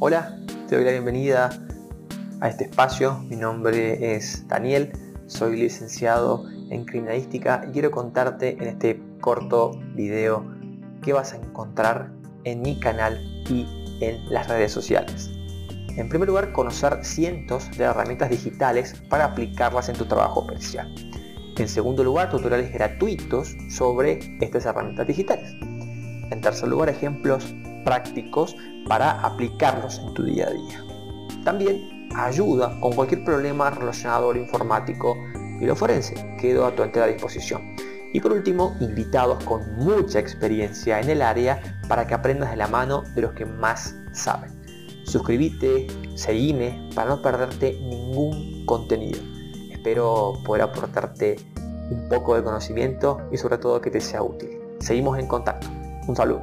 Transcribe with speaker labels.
Speaker 1: Hola, te doy la bienvenida a este espacio. Mi nombre es Daniel, soy licenciado en criminalística y quiero contarte en este corto video qué vas a encontrar en mi canal y en las redes sociales. En primer lugar, conocer cientos de herramientas digitales para aplicarlas en tu trabajo policial. En segundo lugar, tutoriales gratuitos sobre estas herramientas digitales. En tercer lugar, ejemplos prácticos para aplicarlos en tu día a día. También ayuda con cualquier problema relacionado al informático y lo forense. Quedo a tu entera disposición. Y por último, invitados con mucha experiencia en el área para que aprendas de la mano de los que más saben. Suscríbete, seguime para no perderte ningún contenido. Espero poder aportarte un poco de conocimiento y sobre todo que te sea útil. Seguimos en contacto. Un saludo.